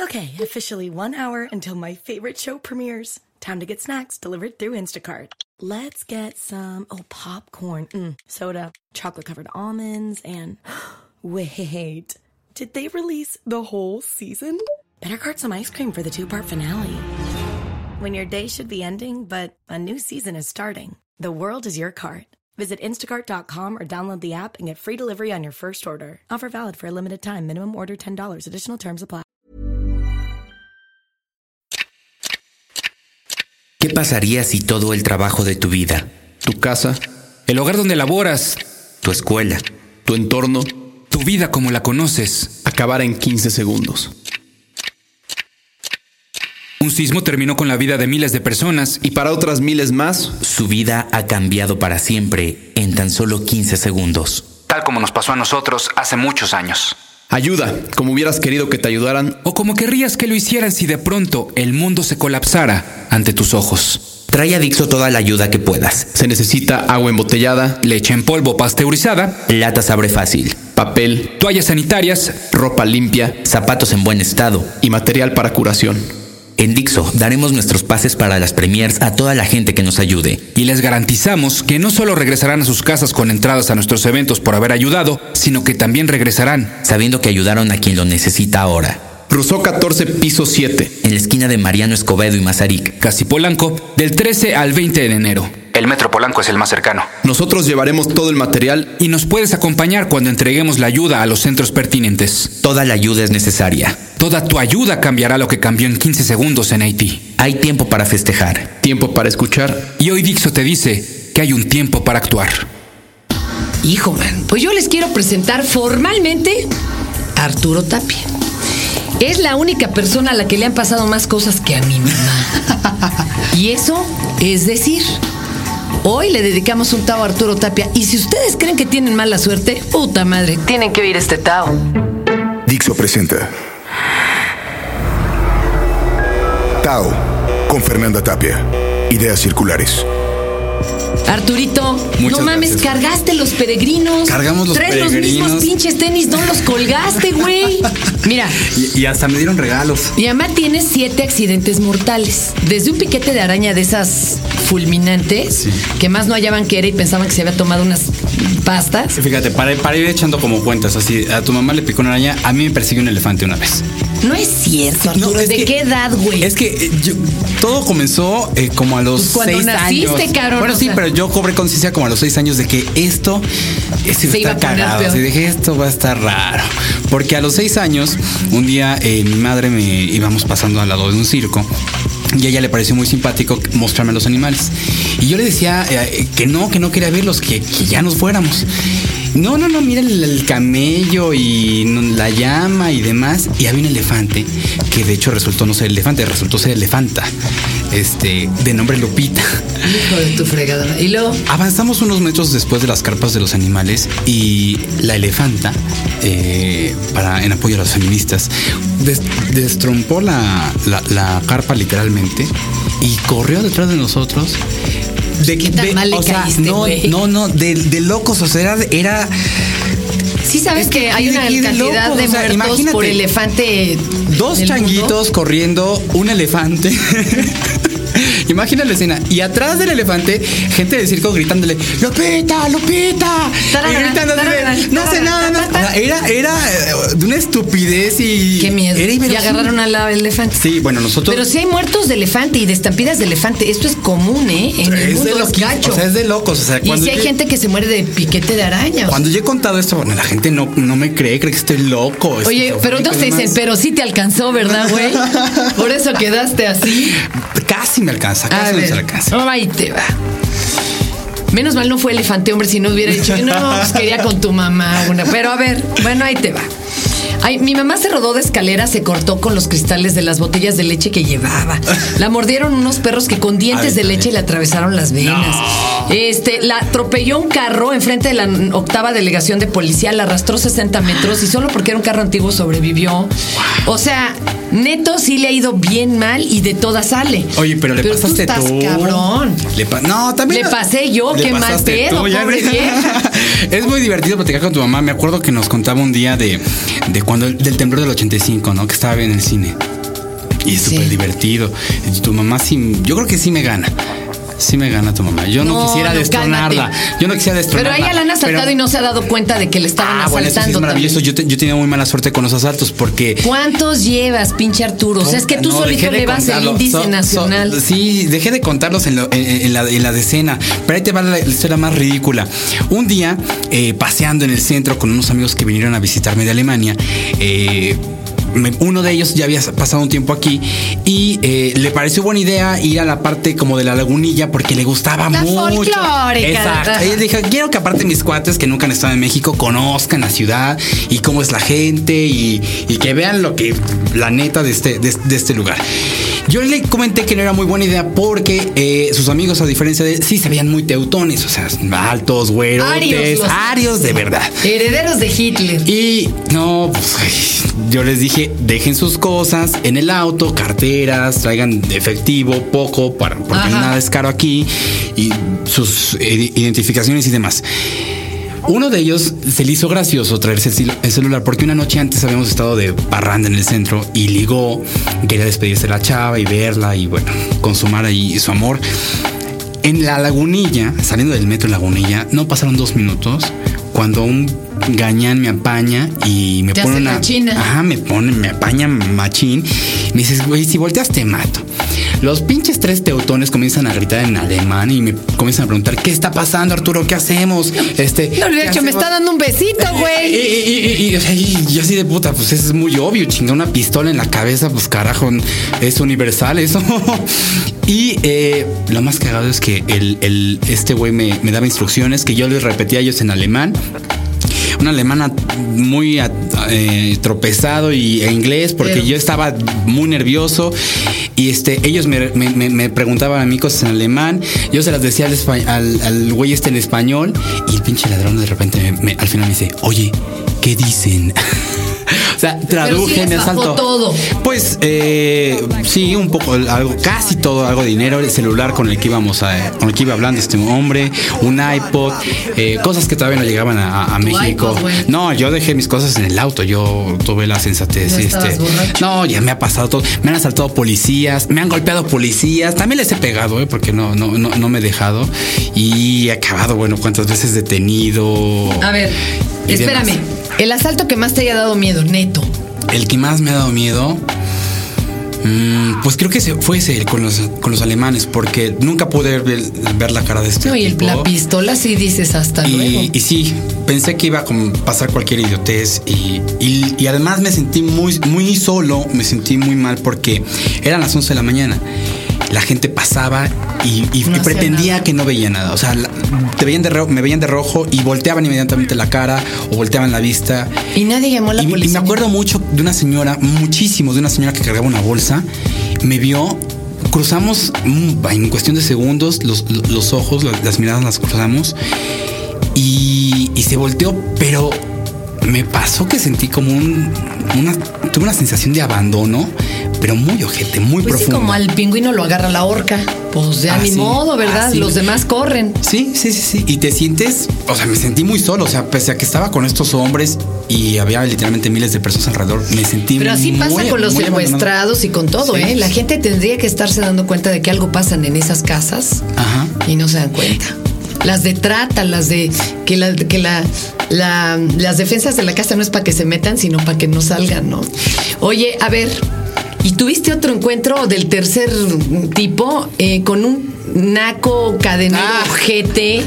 Okay, officially one hour until my favorite show premieres. Time to get snacks delivered through Instacart. Let's get some, oh, popcorn, mm, soda, chocolate covered almonds, and wait, did they release the whole season? Better cart some ice cream for the two part finale. When your day should be ending, but a new season is starting, the world is your cart. Visit instacart.com or download the app and get free delivery on your first order. Offer valid for a limited time. Minimum order $10. Additional terms apply. Pasaría si todo el trabajo de tu vida, tu casa, el hogar donde laboras, tu escuela, tu entorno, tu vida como la conoces, acabara en 15 segundos? Un sismo terminó con la vida de miles de personas y para otras miles más, su vida ha cambiado para siempre en tan solo 15 segundos. Tal como nos pasó a nosotros hace muchos años. Ayuda, como hubieras querido que te ayudaran. O como querrías que lo hicieran si de pronto el mundo se colapsara ante tus ojos. Trae a Dixo toda la ayuda que puedas. Se necesita agua embotellada, leche en polvo pasteurizada, latas abre fácil, papel, toallas sanitarias, ropa limpia, zapatos en buen estado y material para curación. En Dixo daremos nuestros pases para las premiers a toda la gente que nos ayude. Y les garantizamos que no solo regresarán a sus casas con entradas a nuestros eventos por haber ayudado, sino que también regresarán sabiendo que ayudaron a quien lo necesita ahora. Rousseau 14, piso 7. En la esquina de Mariano Escobedo y Mazarik. Casi Polanco, del 13 al 20 de enero. El Metro Polanco es el más cercano. Nosotros llevaremos todo el material y nos puedes acompañar cuando entreguemos la ayuda a los centros pertinentes. Toda la ayuda es necesaria. Toda tu ayuda cambiará lo que cambió en 15 segundos en Haití. Hay tiempo para festejar. Tiempo para escuchar. Y hoy Dixo te dice que hay un tiempo para actuar. Hijo, man, pues yo les quiero presentar formalmente a Arturo Tapia. Es la única persona a la que le han pasado más cosas que a mi mamá. y eso es decir, Hoy le dedicamos un Tao a Arturo Tapia. Y si ustedes creen que tienen mala suerte, puta madre, tienen que oír este Tao. Dixo presenta. Tao, con Fernanda Tapia. Ideas circulares. Arturito, no mames, cargaste los peregrinos. Cargamos los Tres peregrinos. los mismos pinches tenis, no los colgaste, güey. Mira. Y, y, hasta me dieron regalos. Mi mamá tiene siete accidentes mortales. Desde un piquete de araña de esas fulminantes, sí. que más no hallaban que era y pensaban que se había tomado unas pastas. Fíjate, para, para ir echando como cuentas, así, a tu mamá le picó una araña, a mí me persiguió un elefante una vez. No es cierto, Arturo. No, es ¿De que, qué edad, güey? Es que yo, todo comenzó eh, como a los pues seis naciste, años. Cabrón, bueno, sí, sea. pero yo cobré conciencia como a los seis años de que esto esto Se iba a cagado. Así dije, esto va a estar raro. Porque a los seis años, un día eh, mi madre me íbamos pasando al lado de un circo. Y a ella le pareció muy simpático mostrarme los animales. Y yo le decía eh, que no, que no quería verlos, que, que ya nos fuéramos. No, no, no, mira el, el, camello y la llama y demás. Y había un elefante que de hecho resultó no ser elefante, resultó ser elefanta. Este, de nombre Lupita. Hijo de tu fregadora. Y luego. Avanzamos unos metros después de las carpas de los animales y la elefanta, eh, para, en apoyo a las feministas, des, destrompó la, la, la carpa literalmente y corrió detrás de nosotros de ¿Qué tan de, mal le o sea, no, no, no, de, de, locos, o sea, era, era Sí sabes Es que, que hay de- una de cantidad de o sea, muertos imagínate. por elefante. dos changuitos mundo. corriendo, un elefante. Imagina la escena. Y atrás del elefante, gente del circo gritándole, Lupita, Lupita. Y gritando de, no sé nada, no. era, era eh, de una estupidez y. Qué miedo. Era y agarraron a la elefante. Sí, bueno, nosotros. Pero sí hay muertos de elefante y de estampidas de elefante. Esto es común, ¿eh? En el es de mundo es locos. gacho. O sea, es de locos. O sea, y si hay gente que se muere de piquete de araña. Cuando yo he contado esto, bueno, la gente no, no me cree, cree que estoy loco. Oye, pero y te dicen, pero sí te alcanzó, ¿verdad, güey? Por eso quedaste así. Casi me alcanza, casi me ver, alcanza. ahí te va. Menos mal no fue elefante, hombre, si no hubiera dicho, no, pues quería con tu mamá. Una. Pero a ver, bueno, ahí te va. Ay, mi mamá se rodó de escalera, se cortó con los cristales de las botellas de leche que llevaba. La mordieron unos perros que con dientes de leche le atravesaron las venas. Este, la atropelló un carro enfrente de la octava delegación de policía, la arrastró 60 metros y solo porque era un carro antiguo sobrevivió. O sea, Neto sí le ha ido bien mal y de todas sale. Oye, pero le pasaste tú. Estás tú. cabrón. Le pa- no, también. Le pasé yo, Le qué mal pedo, pobre vieja. Es muy divertido platicar con tu mamá. Me acuerdo que nos contaba un día de, de cuando del temblor del 85, ¿no? Que estaba en el cine. Y es Sí. súper divertido. Tu mamá sí, yo creo que sí me gana. Sí me gana tu mamá. Yo no, No, quisiera no, destronarla. cálmate. Yo no quisiera Pero destronarla. a ella la han asaltado pero- y no se ha dado cuenta de que le estaban Ah, bueno, eso sí es maravilloso. Yo, te- yo tenía muy mala suerte con los asaltos porque ¿Cuántos llevas, pinche Arturo? O sea, es que tú No, solito vas el índice So- so- nacional. sí, dejé de contarlos en, lo- en- en la, en la decena. Pero ahí te va la, la historia más ridícula. Un día, eh, paseando en el centro con unos amigos que vinieron a visitarme de Alemania, eh, uno de ellos ya había pasado un tiempo aquí y eh, le pareció buena idea ir a la parte como de la lagunilla porque le gustaba La mucho. Exacto. Y dije, quiero que aparte mis cuates que nunca han estado en México conozcan la ciudad y cómo es la gente y, y que vean lo que la neta de este, de, de este lugar. Yo le comenté que no era muy buena idea porque eh, sus amigos, a diferencia de él, sí se veían muy teutones, o sea, altos, güerotes, Arios, arios de verdad. Herederos de Hitler. Y no, pues yo les dije, dejen sus cosas en el auto, carteras, traigan efectivo, poco, para, porque Ajá. nada es caro aquí, y sus identificaciones y demás. Uno de ellos se le hizo gracioso traerse el celular porque una noche antes habíamos estado de parranda en el centro y ligó, quería despedirse de la chava y verla y bueno, consumar ahí su amor. En la lagunilla, saliendo del metro en Lagunilla, no pasaron dos minutos cuando un gañán me apaña y me pone una. machina. Ajá, me pone, me apaña machín. Me dices, güey, si volteas te mato. Los pinches tres teutones comienzan a gritar en alemán y me comienzan a preguntar, ¿qué está pasando, Arturo? ¿Qué hacemos? Este. No, de ¿qué hecho, me hacemos?" está dando un besito, güey. y- y- y- así de puta, pues eso es muy obvio, chinga una pistola en la cabeza, pues carajo, es universal eso. y eh, lo más cagado es que el, el- este güey me, me daba instrucciones que yo les repetía a ellos en alemán. Una alemana muy a- eh, tropezado y e inglés porque Pero- yo estaba muy nervioso y este ellos me, me- me- preguntaban a mí cosas en alemán yo se las decía al, al, al güey este en español y el pinche ladrón de repente me- al final me dice oye ¿qué dicen? O sea, traduje, sí me asaltó. todo. Pues eh, sí, un poco, algo, casi todo, algo de dinero, el celular con el que íbamos a, con el que iba hablando este hombre, un iPod, eh, cosas que todavía no llegaban a, México. iPod, no, yo dejé mis cosas en el auto, yo tuve la sensatez. No este, no, ya me ha pasado todo. Me han asaltado policías, me han golpeado policías, también les he pegado, eh, porque no, no, no, no me he dejado. Y he acabado, bueno, cuántas veces detenido. A ver, y espérame. demás. El asalto que más te haya dado miedo, neto. El que más me ha dado miedo, mm, pues creo que fue ese con los, con los alemanes, porque nunca pude ver, ver la cara de este No, y el, la pistola sí dices hasta luego. Y, y sí, pensé que iba a pasar cualquier idiotez y, y- y además me sentí muy, muy solo, me sentí muy mal porque eran las 11 de la mañana. La gente pasaba y, y- No y pretendía nada. que no veía nada. O sea, la- te veían de ro- me veían de rojo y volteaban inmediatamente la cara o volteaban la vista. Y nadie llamó a la Y, y policía. me acuerdo mucho de una señora, muchísimo, de una señora que cargaba una bolsa. Me vio, cruzamos mm, en cuestión de segundos los, los ojos, las, las miradas las cruzamos y, y se volteó, pero me pasó que sentí como un, una, tuve una sensación de abandono, pero muy ojete, muy Pues sí, profundo. como al pingüino lo agarra la horca. Pues ya Ah, ni sí. modo, ¿verdad? Ah, sí. Los demás corren. Sí, sí, sí, sí. Y te sientes, o sea, me sentí muy solo, o sea, pese a que estaba con estos hombres y había literalmente miles de personas alrededor, me sentí Pero así pasa muy- con los muy abandonado. secuestrados y con todo, Sí. ¿eh? La gente tendría que estarse dando cuenta de que algo pasan en esas casas Ajá. y no se dan cuenta. Las de trata, las de que, la, que la, la- las defensas de la casa no es para que se metan, sino para que no salgan, ¿no? Oye, a ver, ¿y tuviste otro encuentro del tercer tipo eh, con un naco cadenero Ah. ojete?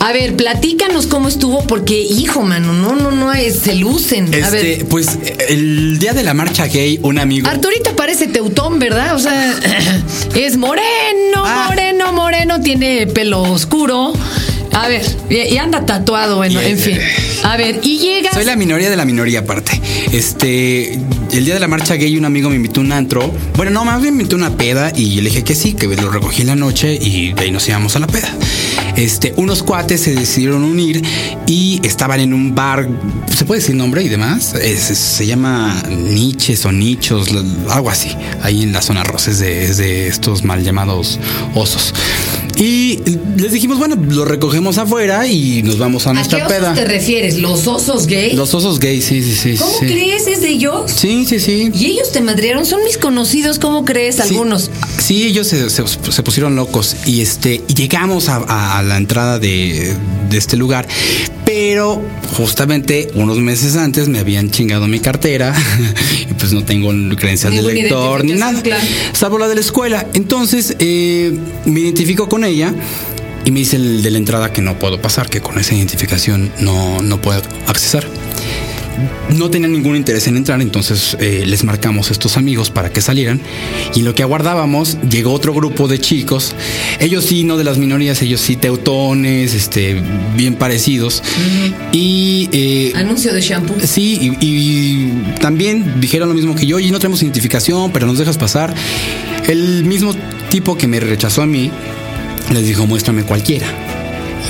A ver, platícanos cómo estuvo, porque, hijo, mano, no, no, no, es- se lucen. A ver. Este, pues el día de la marcha gay, un amigo. Arturito parece teutón, ¿verdad? O sea, es moreno, Ah. moreno, moreno, tiene pelo oscuro. A ver, y, anda tatuado, bueno, en fin. A ver, y llegas. Soy la minoría de la minoría aparte. Este, el día de la marcha gay un amigo me invitó a un antro. Bueno, no, más bien me invitó a una peda y yo le dije que sí, que lo recogí en la noche y de ahí nos íbamos a la peda. Este, unos cuates se decidieron unir y estaban en un bar, ¿se puede decir nombre y demás? Es- es- se llama Niches o Nichos, algo así, ahí en la zona rosa, es de, es de estos mal llamados osos. Les dijimos, bueno, lo recogemos afuera y nos vamos a ¿A qué nuestra osos peda. te refieres? ¿Los osos gay? Los osos gays, sí, sí, sí. ¿Cómo sí. crees? ¿Es de ellos? Sí, sí, sí. Y ellos te madrearon, son mis conocidos, ¿cómo crees? Algunos. Sí, ellos se, se- se pusieron locos y este y llegamos a, a- a la entrada de, de este lugar, pero justamente unos meses antes me habían chingado mi cartera y pues no tengo credencial de lector ni nada, claro. salvo la de la escuela. Entonces eh, me identifico con ella. Y me dice el de la entrada que no puedo pasar, que con esa identificación no, no puedo accesar. No tenían ningún interés en entrar, entonces eh, les marcamos a estos amigos para que salieran. Y en lo que aguardábamos, llegó otro grupo de chicos. Ellos sí, no de las minorías, ellos sí teutones, este, bien parecidos. Y eh, Anuncio de shampoo. Sí, y, y también dijeron lo mismo que yo, y no tenemos identificación, pero nos dejas pasar. El mismo tipo que me rechazó a mí, les dijo, muéstrame cualquiera.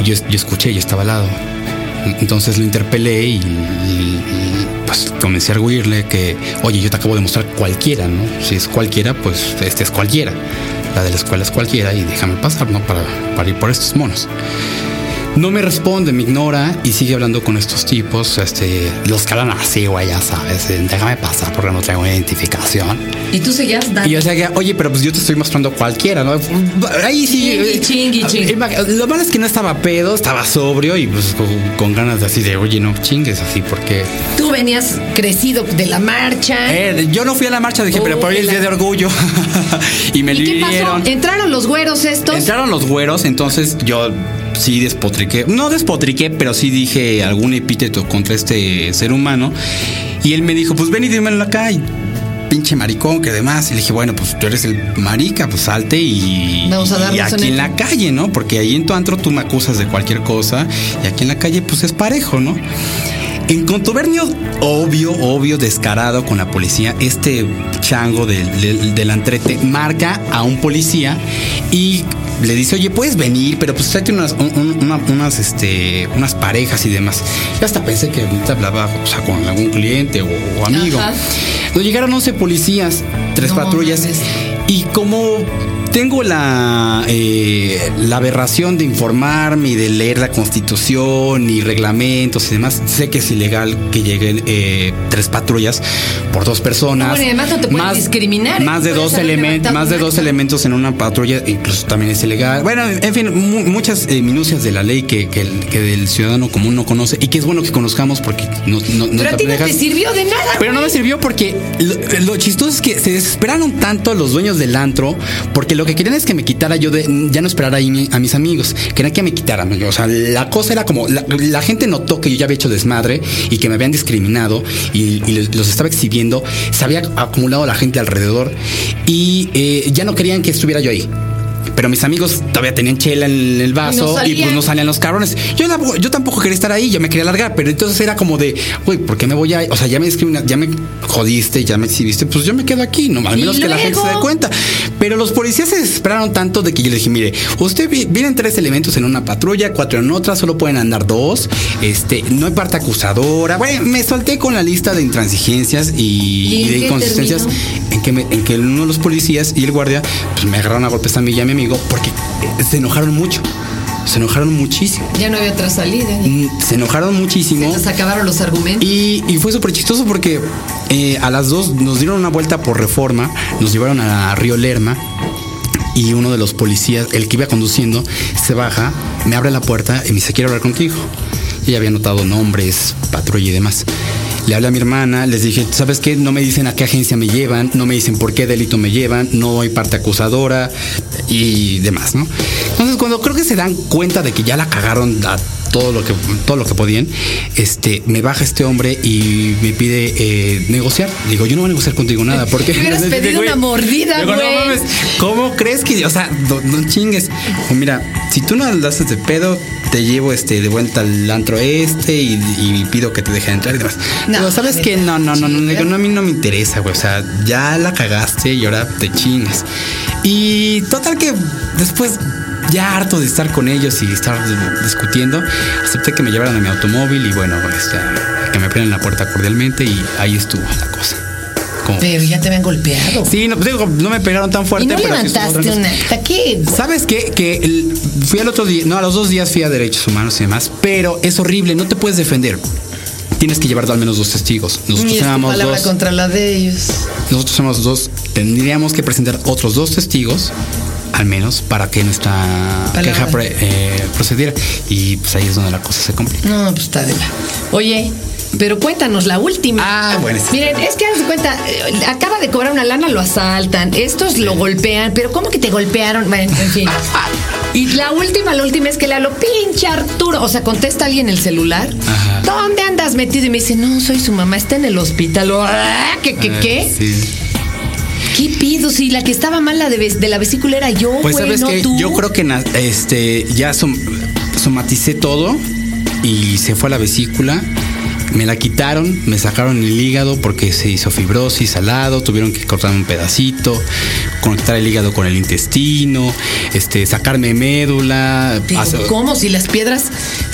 Yo, escuché, yo estaba al lado. Entonces lo interpelé y, pues comencé a arguirle que, oye, yo te acabo de mostrar cualquiera, ¿no? Si es cualquiera, pues este es cualquiera. La de la escuela es cualquiera y déjame pasar, ¿no? Para, para ir por estos monos. No me responde, me ignora y sigue hablando con estos tipos. Este, los que hablan así, güey, ya sabes. eh, Déjame pasar porque no traigo identificación. Y tú seguías dando. Y yo decía, oye, pero pues yo te estoy mostrando cualquiera, ¿no? Ahí sí. Chingui, chingui, chingui. Imag- Lo malo es que no estaba pedo, estaba sobrio y pues con, con ganas de así de, oye, no chingues así porque. Tú venías crecido de la marcha. Eh, yo no fui a la marcha, dije, Oh, pero por hoy es la- día de orgullo. y me ¿Y qué pasó? ¿Entraron los güeros estos? Entraron los güeros, entonces yo sí despotriqué. No despotriqué, pero sí dije algún epíteto contra este ser humano. Y él me dijo, pues ven y dímelo acá. Y pinche maricón, que demás. Y le dije, bueno, pues tú eres el marica, pues salte y, Vamos a y aquí en la calle, ¿no? Porque ahí en tu antro tú me acusas de cualquier cosa y aquí en la calle pues es parejo, ¿no? En contubernio obvio, obvio, descarado con la policía, este chango del, del, del antrete marca a un policía y le dice, oye, puedes venir, pero pues tráete unas, un- un- una- unas, este, unas parejas y demás. Yo hasta pensé que ahorita hablaba o sea, con algún cliente o, o amigo. Ajá. Nos llegaron 11 policías, tres No patrullas. Y como tengo la, eh, la aberración de informarme y de leer la constitución y reglamentos y demás, sé que es ilegal que lleguen eh, tres patrullas por dos personas. Bueno, y además no te pueden discriminar, ¿eh? Más de dos levantado más de dos elementos en una patrulla, incluso también es ilegal. Bueno, en fin, mu- muchas eh, minucias de la ley que, que el, que el ciudadano común no conoce y que es bueno que conozcamos porque no, no, no Pero a ti no te sirvió de nada. pero no me sirvió porque lo, lo chistoso es que se desesperaron tanto los dueños del antro porque lo que querían es que me quitara yo de ya no esperar ahí a mis amigos. Querían que me quitaran. O sea, la cosa era como la, gente notó que yo ya había hecho desmadre y que me habían discriminado y, y los estaba exhibiendo. Se había acumulado la gente alrededor y eh, ya no querían que estuviera yo ahí. Pero mis amigos todavía tenían chela en el vaso y, pues no salían los cabrones. Yo, la- yo tampoco quería estar ahí, yo me quería largar, pero entonces era como de, güey, ¿por qué me voy a O sea, ya me ya me jodiste, ya me exhibiste, pues yo me quedo aquí, no, al ¿Y menos que la gente se dé cuenta. Pero los policías se desesperaron tanto de que yo les dije, mire, usted vi- vienen tres elementos en una patrulla, cuatro en otra, solo pueden andar dos, este, no hay parte acusadora. Bueno, me solté con la lista de intransigencias y, ¿Y en y de inconsistencias terminó? En que, me- en que uno de los policías y el guardia pues me agarraron a golpes a mí y a mi amigo porque se enojaron mucho. Se enojaron muchísimo. Ya no había otra salida. Mm, Se enojaron muchísimo. Se les acabaron los argumentos. Y, y fue súper chistoso porque eh, a las dos nos dieron una vuelta por reforma, nos llevaron a Río Lerma y uno de los policías, el que iba conduciendo, se baja, me abre la puerta y me dice, quiero hablar contigo. Ya había notado nombres, patrulla y demás. Le hablé a mi hermana, les dije, ¿sabes qué? No me dicen a qué agencia me llevan, no me dicen por qué delito me llevan, no hay parte acusadora y demás, ¿no? Entonces, cuando creo que se dan cuenta de que ya la cagaron a todo lo que todo lo que podían, este, me baja este hombre y me pide eh, negociar. Digo, yo no voy a negociar contigo nada, porque Te hubieras pedido una mordida, Digo, güey. no mames, ¿cómo crees que, o sea, no, no chingues? Dijo, mira, si tú no haces de pedo, te llevo este de vuelta al antro este y, y pido que te dejen entrar y demás. No, Pero sabes que no, no, no, no, no, no, a mí no me interesa, güey. O sea, ya la cagaste y ahora te chingas. Y total que después ya harto de estar con ellos y estar discutiendo, acepté que me llevaran a mi automóvil y bueno, este, que me abrieran la puerta cordialmente y ahí estuvo la cosa. Como- Pero ya te habían golpeado. Sí, no, digo, no me pegaron tan fuerte. y no pero sí levantaste otra un cosa. acta. ¿Qué? ¿Sabes qué? Que el- fui al otro día, no, a los dos días fui a derechos humanos y demás, pero es horrible, no te puedes defender. Tienes que llevar al menos dos testigos. Nosotros éramos palabra dos. contra la de ellos. Nosotros somos dos. Tendríamos que presentar otros dos testigos, al menos, para que nuestra Palabra. queja pre- eh, procediera. Y pues ahí es donde la cosa se complica. No, pues está de la. Oye, pero cuéntanos la última. Ah, bueno. Miren, es que de cuenta, eh, acaba de cobrar una lana, lo asaltan, estos lo golpean, pero ¿cómo que te golpearon? Bueno, en fin. Y la última, la última es que le hablo, pinche Arturo. O sea, contesta alguien el celular. Ajá. ¿Dónde andas metido? Y me dice, no, soy su mamá, está en el hospital. "Ah, ¿Qué, qué, qué? Sí. ¿Qué pido? Si la que estaba mal la de, la vesícula era yo, Pues güey, sabes no que tú. yo creo que este ya som- somaticé todo y se fue a la vesícula. Me la quitaron, me sacaron el hígado porque se hizo fibrosis, salado, tuvieron que cortar un pedacito, conectar el hígado con el intestino, este, sacarme médula. Hacer- ¿Cómo? Si las piedras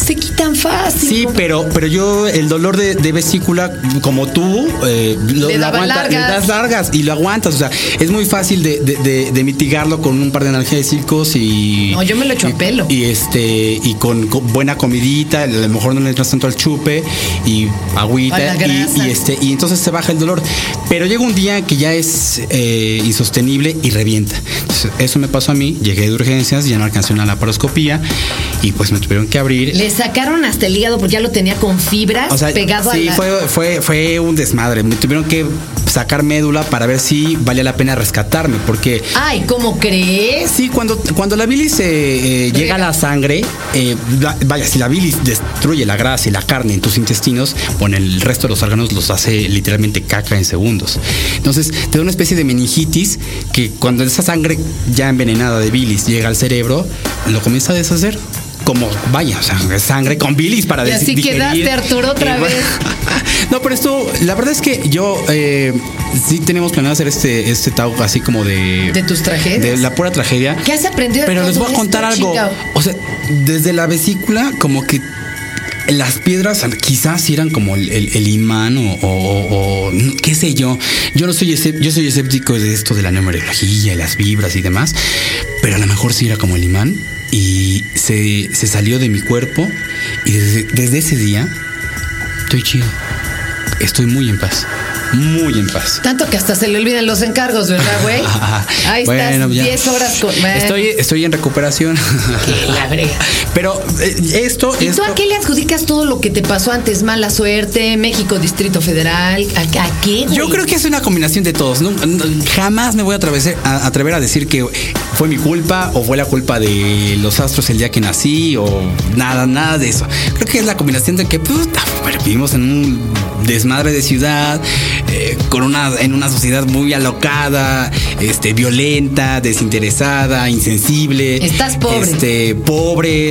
se quitan fácil. Sí, pero, pero yo el dolor de, de vesícula, como tú, eh, lo, Le lo le largas. das largas y lo aguantas. O sea, es muy fácil de, de- de- de mitigarlo con un par de analgésicos y. No, yo me lo echo a y- pelo. Y este, y con, con buena comidita, a lo mejor no le entras tanto al chupe y agüita y, este, y entonces se baja el dolor. Pero llega un día que ya es eh, insostenible y revienta. Entonces, eso me pasó a mí, llegué de urgencias, ya no alcancé una laparoscopía y pues me tuvieron que abrir. Le sacaron hasta el hígado porque ya lo tenía con fibras O sea, pegado sí, a la... fue, fue, fue un desmadre. Me tuvieron que sacar médula para ver si valía la pena rescatarme, porque Ay, ¿cómo crees? sí, cuando, cuando la bilis eh, eh, llega a la sangre, eh, la- vaya, si la bilis destruye la grasa y la carne en tus intestinos, bueno, el resto de los órganos los hace literalmente caca en segundos. Entonces, te da una especie de meningitis que cuando esa sangre ya envenenada de bilis llega al cerebro, lo comienza a deshacer. Como, vaya, o sea, sangre con bilis para Y des- así digerir. quedaste, Arturo, otra Y vez. no, pero esto, la verdad es que yo eh, sí tenemos planeado hacer este, este tau así como de. De tus tragedias. De la pura tragedia. ¿Qué has aprendido de Pero les voy a contar algo. O sea, desde la vesícula, como que las piedras quizás eran como el, imán o, qué sé yo. Yo no soy yo soy escéptico de esto de la numerología y las vibras y demás, pero a lo mejor sí era como el imán y se, se salió de mi cuerpo y desde, desde ese día estoy chido. Estoy muy en paz. Muy en paz. Tanto que hasta se le olvidan los encargos, ¿verdad, güey? Ahí Bueno, estás, ya. 10 horas con... Estoy, estoy en recuperación. Que la brega. Pero eh, esto, ¿Y tú a qué le adjudicas todo lo que te pasó antes? Mala suerte, México, Distrito Federal. ¿A, a qué, güey? Yo creo que es una combinación de todos. No- no- jamás me voy a, atrever a decir que fue mi culpa o fue la culpa de los astros el día que nací o nada, nada de eso. Creo que es la combinación de que puta, vivimos en un desmadre de ciudad, eh, con una, en una sociedad muy alocada, este, violenta, desinteresada, insensible. Estás pobre. Este, pobre.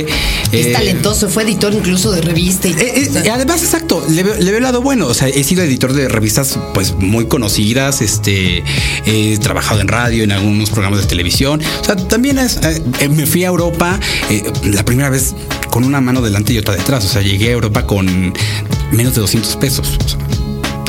Es eh, talentoso, fue editor incluso de revista. Y, eh, eh, además, exacto, le, veo- le veo el lado bueno. O sea, he sido editor de revistas pues muy conocidas, este, he trabajado en radio, en algunos programas de televisión. O sea, también es, me fui a Europa la primera vez con una mano delante y otra detrás. O sea, llegué a Europa con menos de 200 pesos. O sea,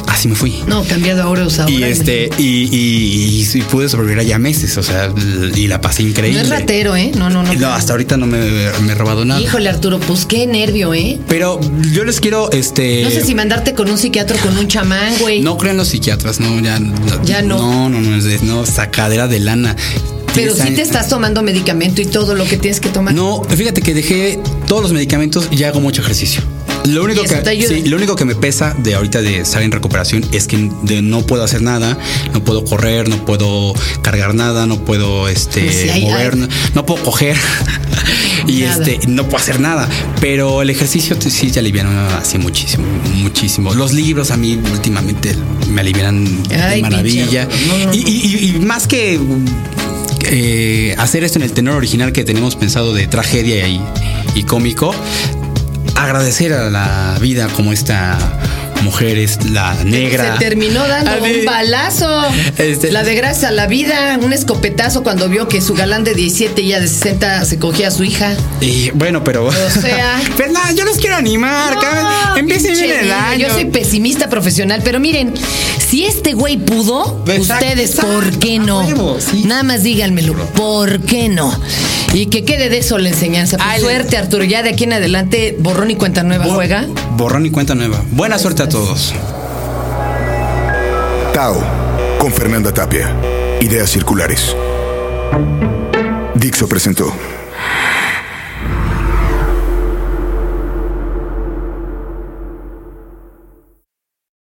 así me fui. no, cambiado ahora. Y este, y, y- y- y pude sobrevivir allá meses, o sea, y la pasé No increíble. es ratero, ¿eh? No, no, no. No, hasta ahorita no me, me he robado nada. Híjole, Arturo, pues qué nervio, ¿eh? Pero yo les quiero, este. No sé si mandarte con un psiquiatra o con un chamán, güey. No crean los psiquiatras, no, ya. Ya no. No, no, no, de- no, sacadera de lana. Pero sí te estás tomando medicamento y todo lo que tienes que tomar. No, fíjate que dejé todos los medicamentos y ya hago mucho ejercicio. Lo único, ¿Y eso que, sí, lo único que me pesa de ahorita de estar en recuperación es que de- no puedo hacer nada, no puedo correr, no puedo cargar nada, no puedo este Pues sí, hay- mover, hay- no, no puedo coger y Nada. este no puedo hacer nada. Pero el ejercicio sí te alivian así muchísimo, muchísimo. Los libros a mí últimamente me alivian Ay, de maravilla. no, no. Y, y- y más que eh, hacer esto en el tenor original que tenemos pensado de tragedia y, y cómico, agradecer a la vida como esta mujer es la negra. Se terminó dando un balazo. Este- La de gracias a la vida, un escopetazo cuando vio que su galán de 17 y ella de 60 se cogía a su hija. Y bueno, pero. O sea. pero no, yo los quiero animar. cada- No, Empiecen bien el año. Yo soy pesimista profesional, pero miren, si este güey pudo, Exacto, ustedes, exacto, ¿por qué no? huevo, sí. Nada más díganmelo, ¿por qué no? Y que quede de eso la enseñanza. Pues Ay, suerte, Arturo. Ya de aquí en adelante, borrón y cuenta nueva Bo- juega. Borrón y cuenta nueva. Buena suerte a todos. Tao, con Fernanda Tapia. Ideas circulares. Dixo presentó